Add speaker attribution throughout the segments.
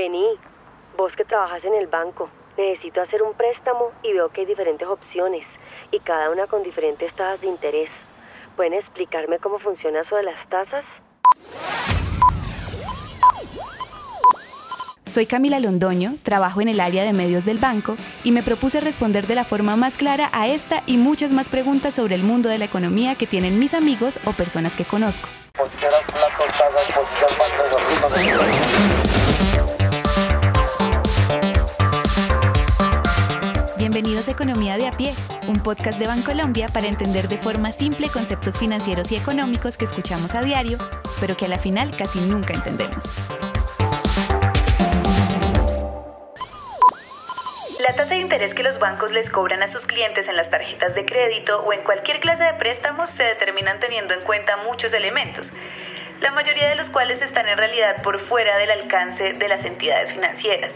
Speaker 1: Vení, vos que trabajas en el banco, necesito hacer un préstamo y veo que hay diferentes opciones y cada una con diferentes tasas de interés. ¿Pueden explicarme cómo funciona eso de las tasas?
Speaker 2: Soy Camila Londoño, trabajo en el área de medios del banco y me propuse responder de la forma más clara a esta y muchas más preguntas sobre el mundo de la economía que tienen mis amigos o personas que conozco. Economía de a pie, un podcast de Bancolombia para entender de forma simple conceptos financieros y económicos que escuchamos a diario, pero que a la final casi nunca entendemos.
Speaker 3: La tasa de interés que los bancos les cobran a sus clientes en las tarjetas de crédito o en cualquier clase de préstamos se determinan teniendo en cuenta muchos elementos, la mayoría de los cuales están en realidad por fuera del alcance de las entidades financieras.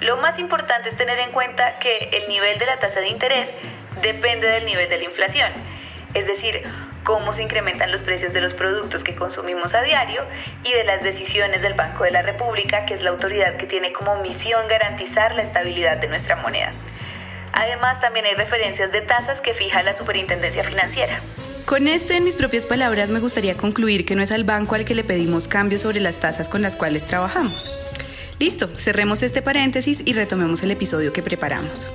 Speaker 3: Lo más importante es tener en cuenta que el nivel de la tasa de interés depende del nivel de la inflación, es decir, cómo se incrementan los precios de los productos que consumimos a diario y de las decisiones del Banco de la República, que es la autoridad que tiene como misión garantizar la estabilidad de nuestra moneda. Además, también hay referencias de tasas que fija la Superintendencia Financiera.
Speaker 2: Con esto, en mis propias palabras, me gustaría concluir que no es al banco al que le pedimos cambios sobre las tasas con las cuales trabajamos. Listo, cerremos este paréntesis y retomemos el episodio que preparamos.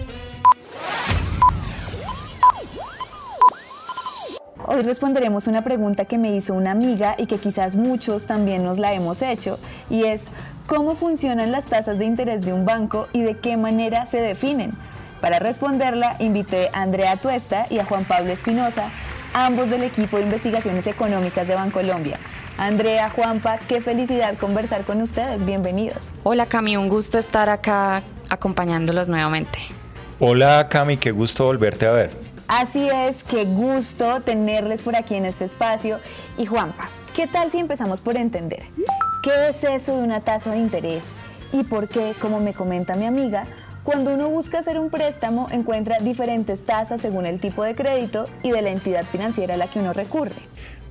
Speaker 2: Hoy responderemos una pregunta que me hizo una amiga y que quizás muchos también nos la hemos hecho, y es ¿cómo funcionan las tasas de interés de un banco y de qué manera se definen? Para responderla, invité a Andrea Tuesta y a Juan Pablo Espinosa, ambos del equipo de investigaciones económicas de Bancolombia. Andrea, Juanpa, qué felicidad conversar con ustedes. Bienvenidos.
Speaker 4: Hola Cami, un gusto estar acá acompañándolos nuevamente.
Speaker 5: Hola Cami, qué gusto volverte a ver.
Speaker 2: Así es, qué gusto tenerles por aquí en este espacio. Y Juanpa, ¿qué tal si empezamos por entender qué es eso de una tasa de interés y por qué, como me comenta mi amiga, cuando uno busca hacer un préstamo encuentra diferentes tasas según el tipo de crédito y de la entidad financiera a la que uno recurre?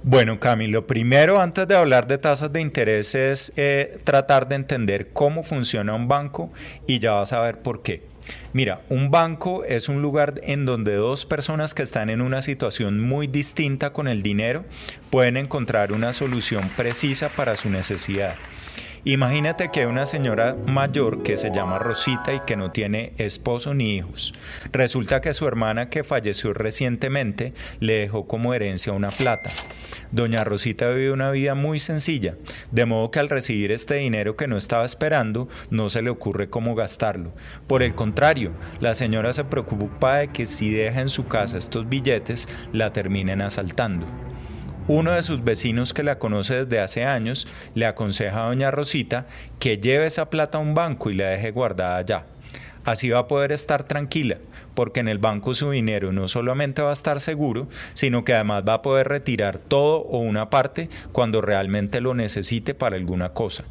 Speaker 5: Bueno, Camilo, primero, antes de hablar de tasas de interés, es eh, tratar de entender cómo funciona un banco y ya vas a ver por qué. Mira, un banco es un lugar en donde dos personas que están en una situación muy distinta con el dinero pueden encontrar una solución precisa para su necesidad. Imagínate que hay una señora mayor que se llama Rosita y que no tiene esposo ni hijos. Resulta que su hermana que falleció recientemente le dejó como herencia una plata. Doña Rosita vive una vida muy sencilla, de modo que al recibir este dinero que no estaba esperando, no se le ocurre cómo gastarlo. Por el contrario, la señora se preocupa de que si deja en su casa estos billetes, la terminen asaltando. Uno de sus vecinos que la conoce desde hace años le aconseja a doña Rosita que lleve esa plata a un banco y la deje guardada allá. Así va a poder estar tranquila, porque en el banco su dinero no solamente va a estar seguro, sino que además va a poder retirar todo o una parte cuando realmente lo necesite para alguna cosa.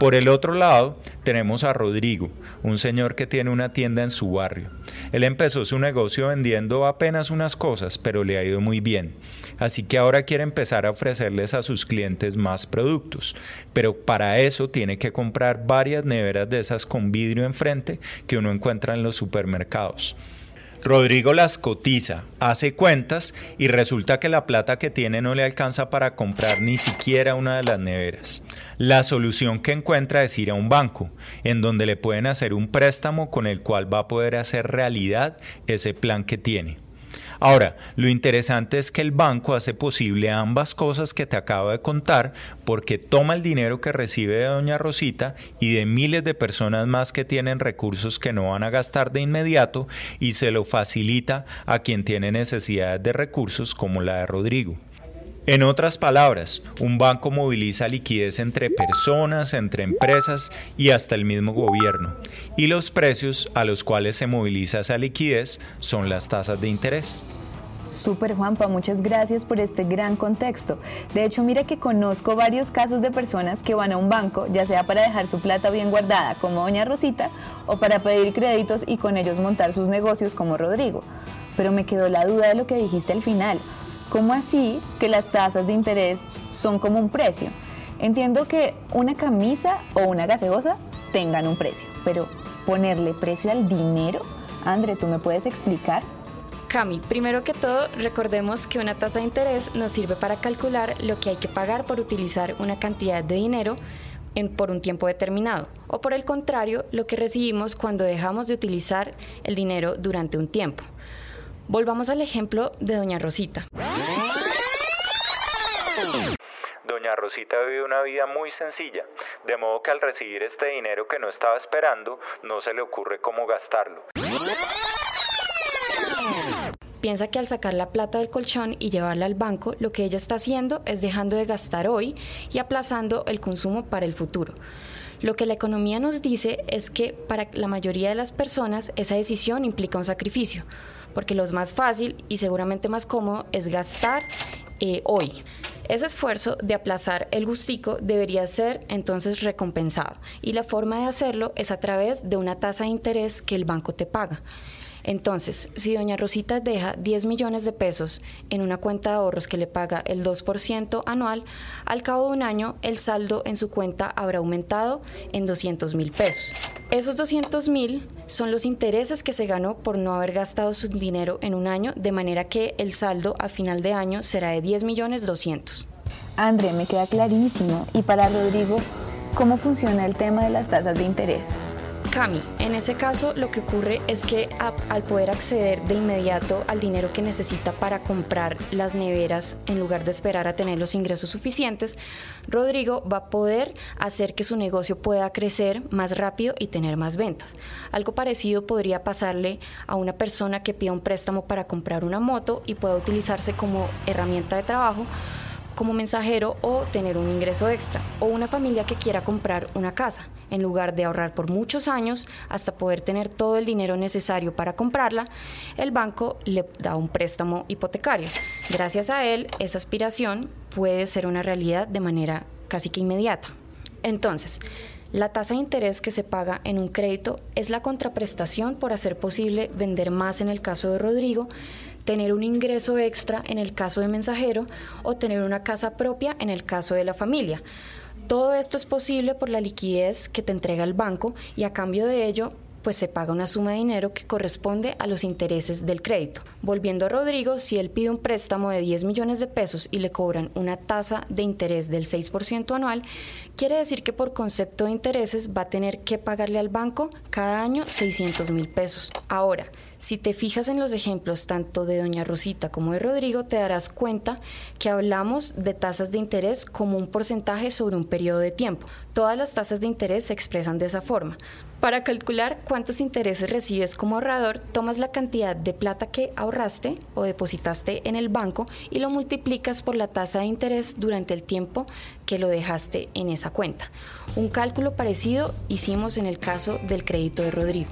Speaker 5: Por el otro lado, tenemos a Rodrigo, un señor que tiene una tienda en su barrio. Él empezó su negocio vendiendo apenas unas cosas, pero le ha ido muy bien. Así que ahora quiere empezar a ofrecerles a sus clientes más productos. Pero para eso tiene que comprar varias neveras de esas con vidrio enfrente que uno encuentra en los supermercados. Rodrigo las cotiza, hace cuentas y resulta que la plata que tiene no le alcanza para comprar ni siquiera una de las neveras. La solución que encuentra es ir a un banco, en donde le pueden hacer un préstamo con el cual va a poder hacer realidad ese plan que tiene. Ahora, lo interesante es que el banco hace posible ambas cosas que te acabo de contar porque toma el dinero que recibe de doña Rosita y de miles de personas más que tienen recursos que no van a gastar de inmediato y se lo facilita a quien tiene necesidades de recursos como la de Rodrigo. En otras palabras, un banco moviliza liquidez entre personas, entre empresas y hasta el mismo gobierno. Y los precios a los cuales se moviliza esa liquidez son las tasas de interés.
Speaker 2: Super Juanpa, muchas gracias por este gran contexto. De hecho, mira que conozco varios casos de personas que van a un banco, ya sea para dejar su plata bien guardada, como Doña Rosita, o para pedir créditos y con ellos montar sus negocios, como Rodrigo. Pero me quedó la duda de lo que dijiste al final. ¿Cómo así que las tasas de interés son como un precio? Entiendo que una camisa o una gaseosa tengan un precio. Pero ponerle precio al dinero, André, ¿tú me puedes explicar?
Speaker 4: Cami, primero que todo, recordemos que una tasa de interés nos sirve para calcular lo que hay que pagar por utilizar una cantidad de dinero en, por un tiempo determinado, o por el contrario, lo que recibimos cuando dejamos de utilizar el dinero durante un tiempo. Volvamos al ejemplo de Doña Rosita.
Speaker 5: Doña Rosita vive una vida muy sencilla, de modo que al recibir este dinero que no estaba esperando, no se le ocurre cómo gastarlo.
Speaker 4: Piensa que al sacar la plata del colchón y llevarla al banco, lo que ella está haciendo es dejando de gastar hoy y aplazando el consumo para el futuro. Lo que la economía nos dice es que para la mayoría de las personas esa decisión implica un sacrificio, porque lo más fácil y seguramente más cómodo es gastar eh, hoy. Ese esfuerzo de aplazar el gustico debería ser entonces recompensado y la forma de hacerlo es a través de una tasa de interés que el banco te paga. Entonces, si doña Rosita deja 10 millones de pesos en una cuenta de ahorros que le paga el 2% anual, al cabo de un año el saldo en su cuenta habrá aumentado en 200 mil pesos. Esos 200 mil son los intereses que se ganó por no haber gastado su dinero en un año, de manera que el saldo a final de año será de 10 millones 200.
Speaker 2: André, me queda clarísimo. Y para Rodrigo, ¿cómo funciona el tema de las tasas de interés?
Speaker 4: Cami, en ese caso lo que ocurre es que al poder acceder de inmediato al dinero que necesita para comprar las neveras en lugar de esperar a tener los ingresos suficientes, Rodrigo va a poder hacer que su negocio pueda crecer más rápido y tener más ventas. Algo parecido podría pasarle a una persona que pida un préstamo para comprar una moto y pueda utilizarse como herramienta de trabajo como mensajero o tener un ingreso extra, o una familia que quiera comprar una casa. En lugar de ahorrar por muchos años hasta poder tener todo el dinero necesario para comprarla, el banco le da un préstamo hipotecario. Gracias a él, esa aspiración puede ser una realidad de manera casi que inmediata. Entonces, la tasa de interés que se paga en un crédito es la contraprestación por hacer posible vender más en el caso de Rodrigo, tener un ingreso extra en el caso de mensajero o tener una casa propia en el caso de la familia. Todo esto es posible por la liquidez que te entrega el banco y a cambio de ello pues se paga una suma de dinero que corresponde a los intereses del crédito. Volviendo a Rodrigo, si él pide un préstamo de 10 millones de pesos y le cobran una tasa de interés del 6% anual, quiere decir que por concepto de intereses va a tener que pagarle al banco cada año 600 mil pesos. Ahora, si te fijas en los ejemplos tanto de doña Rosita como de Rodrigo, te darás cuenta que hablamos de tasas de interés como un porcentaje sobre un periodo de tiempo. Todas las tasas de interés se expresan de esa forma. Para calcular cuántos intereses recibes como ahorrador, tomas la cantidad de plata que ahorraste o depositaste en el banco y lo multiplicas por la tasa de interés durante el tiempo que lo dejaste en esa cuenta. Un cálculo parecido hicimos en el caso del crédito de Rodrigo.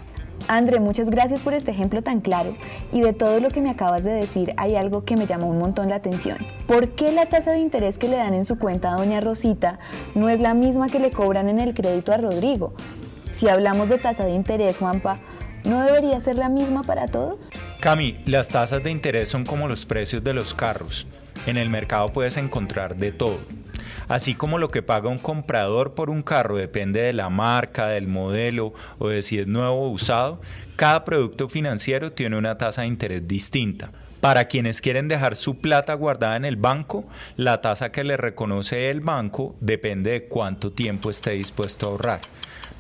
Speaker 2: André, muchas gracias por este ejemplo tan claro y de todo lo que me acabas de decir hay algo que me llamó un montón la atención. ¿Por qué la tasa de interés que le dan en su cuenta a doña Rosita no es la misma que le cobran en el crédito a Rodrigo? Si hablamos de tasa de interés, Juanpa, ¿no debería ser la misma para todos?
Speaker 5: Cami, las tasas de interés son como los precios de los carros. En el mercado puedes encontrar de todo. Así como lo que paga un comprador por un carro depende de la marca, del modelo o de si es nuevo o usado, cada producto financiero tiene una tasa de interés distinta. Para quienes quieren dejar su plata guardada en el banco, la tasa que le reconoce el banco depende de cuánto tiempo esté dispuesto a ahorrar.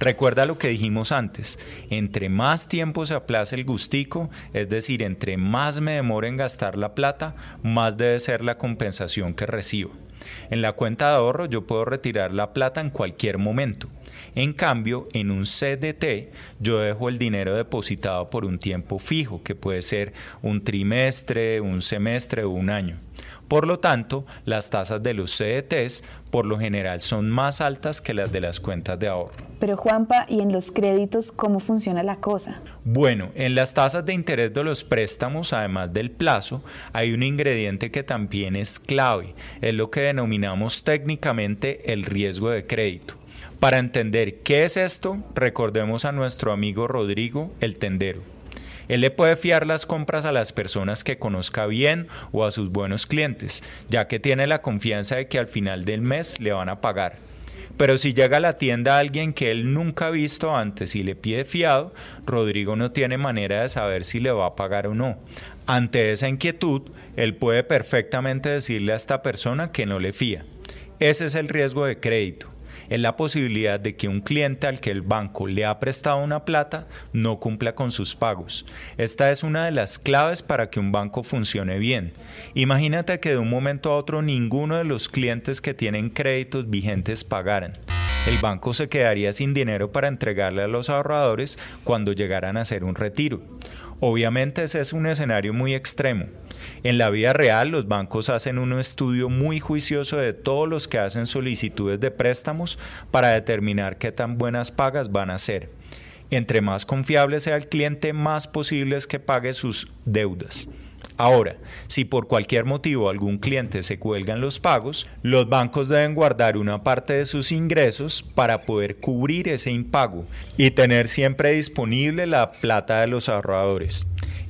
Speaker 5: Recuerda lo que dijimos antes, entre más tiempo se aplace el gustico, es decir, entre más me demore en gastar la plata, más debe ser la compensación que recibo. En la cuenta de ahorro yo puedo retirar la plata en cualquier momento. En cambio, en un CDT yo dejo el dinero depositado por un tiempo fijo, que puede ser un trimestre, un semestre o un año. Por lo tanto, las tasas de los CDTs por lo general son más altas que las de las cuentas de ahorro.
Speaker 2: Pero Juanpa, ¿y en los créditos cómo funciona la cosa?
Speaker 5: Bueno, en las tasas de interés de los préstamos, además del plazo, hay un ingrediente que también es clave, es lo que denominamos técnicamente el riesgo de crédito. Para entender qué es esto, recordemos a nuestro amigo Rodrigo, el tendero. Él le puede fiar las compras a las personas que conozca bien o a sus buenos clientes, ya que tiene la confianza de que al final del mes le van a pagar. Pero si llega a la tienda alguien que él nunca ha visto antes y le pide fiado, Rodrigo no tiene manera de saber si le va a pagar o no. Ante esa inquietud, él puede perfectamente decirle a esta persona que no le fía. Ese es el riesgo de crédito es la posibilidad de que un cliente al que el banco le ha prestado una plata no cumpla con sus pagos. Esta es una de las claves para que un banco funcione bien. Imagínate que de un momento a otro ninguno de los clientes que tienen créditos vigentes pagaran. El banco se quedaría sin dinero para entregarle a los ahorradores cuando llegaran a hacer un retiro. Obviamente ese es un escenario muy extremo. En la vida real, los bancos hacen un estudio muy juicioso de todos los que hacen solicitudes de préstamos para determinar qué tan buenas pagas van a ser. Entre más confiable sea el cliente, más posible es que pague sus deudas. Ahora, si por cualquier motivo algún cliente se cuelgan los pagos, los bancos deben guardar una parte de sus ingresos para poder cubrir ese impago y tener siempre disponible la plata de los ahorradores.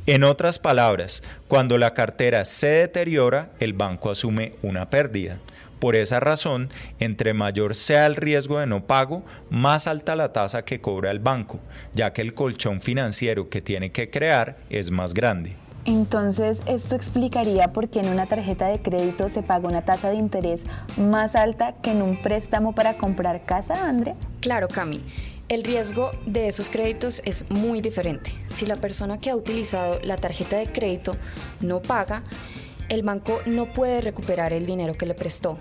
Speaker 5: En otras palabras, cuando la cartera se deteriora, el banco asume una pérdida. Por esa razón, entre mayor sea el riesgo de no pago, más alta la tasa que cobra el banco, ya que el colchón financiero que tiene que crear es más grande.
Speaker 2: Entonces, ¿esto explicaría por qué en una tarjeta de crédito se paga una tasa de interés más alta que en un préstamo para comprar casa, Andrea?
Speaker 4: Claro, Cami. El riesgo de esos créditos es muy diferente. Si la persona que ha utilizado la tarjeta de crédito no paga, el banco no puede recuperar el dinero que le prestó.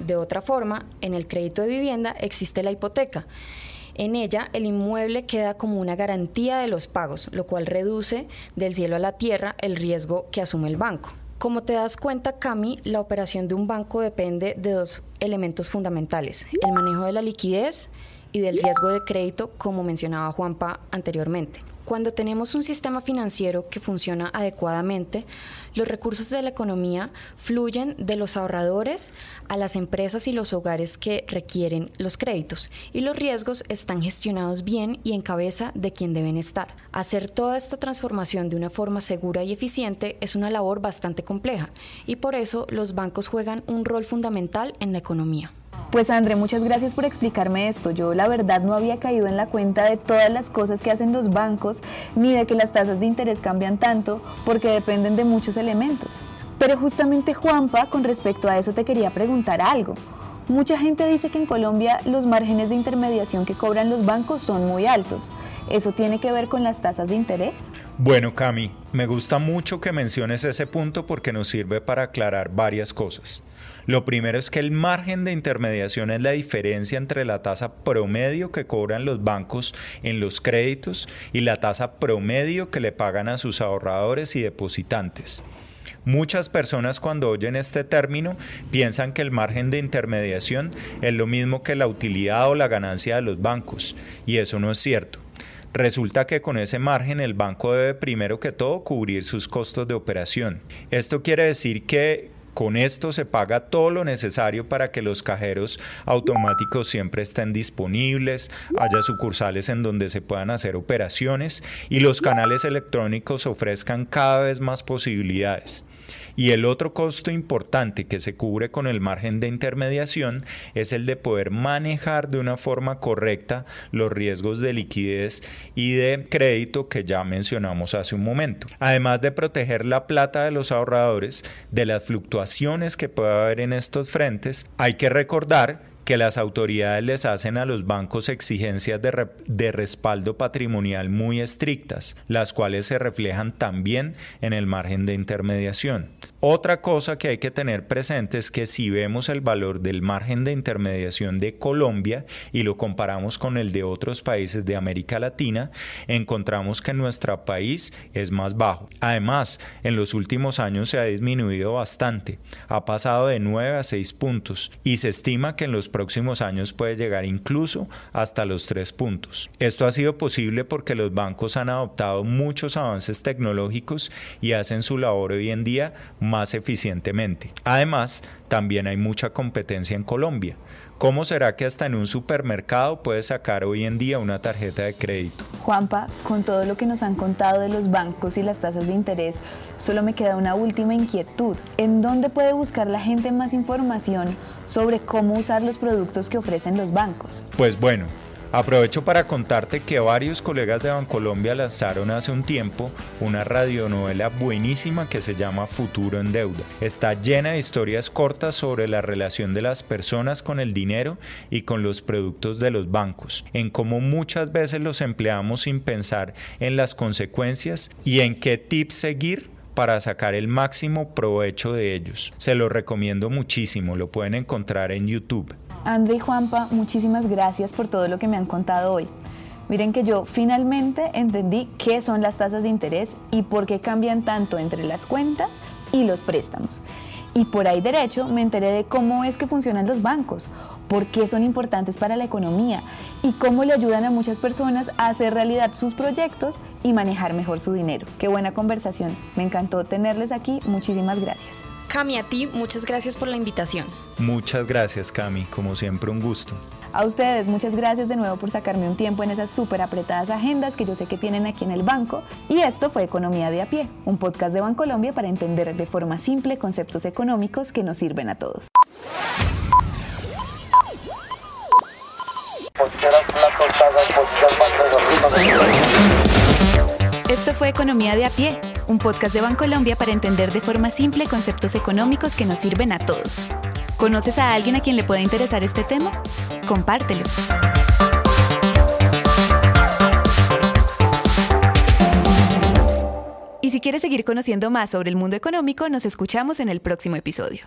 Speaker 4: De otra forma, en el crédito de vivienda existe la hipoteca. En ella, el inmueble queda como una garantía de los pagos, lo cual reduce del cielo a la tierra el riesgo que asume el banco. Como te das cuenta, Cami, la operación de un banco depende de dos elementos fundamentales, el manejo de la liquidez y del riesgo de crédito, como mencionaba Juanpa anteriormente. Cuando tenemos un sistema financiero que funciona adecuadamente, los recursos de la economía fluyen de los ahorradores a las empresas y los hogares que requieren los créditos y los riesgos están gestionados bien y en cabeza de quien deben estar. Hacer toda esta transformación de una forma segura y eficiente es una labor bastante compleja y por eso los bancos juegan un rol fundamental en la economía.
Speaker 2: Pues André, muchas gracias por explicarme esto. Yo la verdad no había caído en la cuenta de todas las cosas que hacen los bancos, ni de que las tasas de interés cambian tanto, porque dependen de muchos elementos. Pero justamente Juanpa, con respecto a eso te quería preguntar algo. Mucha gente dice que en Colombia los márgenes de intermediación que cobran los bancos son muy altos. ¿Eso tiene que ver con las tasas de interés?
Speaker 5: Bueno, Cami, me gusta mucho que menciones ese punto porque nos sirve para aclarar varias cosas. Lo primero es que el margen de intermediación es la diferencia entre la tasa promedio que cobran los bancos en los créditos y la tasa promedio que le pagan a sus ahorradores y depositantes. Muchas personas cuando oyen este término piensan que el margen de intermediación es lo mismo que la utilidad o la ganancia de los bancos, y eso no es cierto. Resulta que con ese margen el banco debe primero que todo cubrir sus costos de operación. Esto quiere decir que con esto se paga todo lo necesario para que los cajeros automáticos siempre estén disponibles, haya sucursales en donde se puedan hacer operaciones y los canales electrónicos ofrezcan cada vez más posibilidades. Y el otro costo importante que se cubre con el margen de intermediación es el de poder manejar de una forma correcta los riesgos de liquidez y de crédito que ya mencionamos hace un momento. Además de proteger la plata de los ahorradores de las fluctuaciones que puede haber en estos frentes, hay que recordar que las autoridades les hacen a los bancos exigencias de, de, respaldo patrimonial muy estrictas, las cuales se reflejan también en el margen de intermediación. Otra cosa que hay que tener presente es que si vemos el valor del margen de intermediación de Colombia y lo comparamos con el de otros países de América Latina, encontramos que nuestro país es más bajo. Además, en los últimos años se ha disminuido bastante, ha pasado de 9 a 6 puntos y se estima que en los próximos años puede llegar incluso hasta los 3 puntos. Esto ha sido posible porque los bancos han adoptado muchos avances tecnológicos y hacen su labor hoy en día más eficientemente. Además, también hay mucha competencia en Colombia. ¿Cómo será que hasta en un supermercado puedes sacar hoy en día una tarjeta de crédito?
Speaker 2: Juanpa, con todo lo que nos han contado de los bancos y las tasas de interés, solo me queda una última inquietud. ¿En dónde puede buscar la gente más información sobre cómo usar los productos que ofrecen los bancos?
Speaker 5: Pues bueno, Aprovecho para contarte que varios colegas de Bancolombia lanzaron hace un tiempo una radionovela buenísima que se llama Futuro en Deuda. Está llena de historias cortas sobre la relación de las personas con el dinero y con los productos de los bancos, en cómo muchas veces los empleamos sin pensar en las consecuencias y en qué tips seguir para sacar el máximo provecho de ellos. Se lo recomiendo muchísimo, lo pueden encontrar en YouTube.
Speaker 2: André y Juanpa, muchísimas gracias por todo lo que me han contado hoy. Miren que yo finalmente entendí qué son las tasas de interés y por qué cambian tanto entre las cuentas y los préstamos. Y por ahí derecho me enteré de cómo es que funcionan los bancos, por qué son importantes para la economía y cómo le ayudan a muchas personas a hacer realidad sus proyectos y manejar mejor su dinero. Qué buena conversación. Me encantó tenerles aquí. Muchísimas gracias.
Speaker 4: Cami, a ti muchas gracias por la invitación.
Speaker 5: Muchas gracias, Cami. Como siempre, un gusto.
Speaker 2: A ustedes, muchas gracias de nuevo por sacarme un tiempo en esas súper apretadas agendas que yo sé que tienen aquí en el banco. Y esto fue Economía de a pie, un podcast de Bancolombia para entender de forma simple conceptos económicos que nos sirven a todos. Esto fue Economía de a pie, un podcast de Bancolombia para entender de forma simple conceptos económicos que nos sirven a todos. ¿Conoces a alguien a quien le pueda interesar este tema? Compártelo. Y si quieres seguir conociendo más sobre el mundo económico, nos escuchamos en el próximo episodio.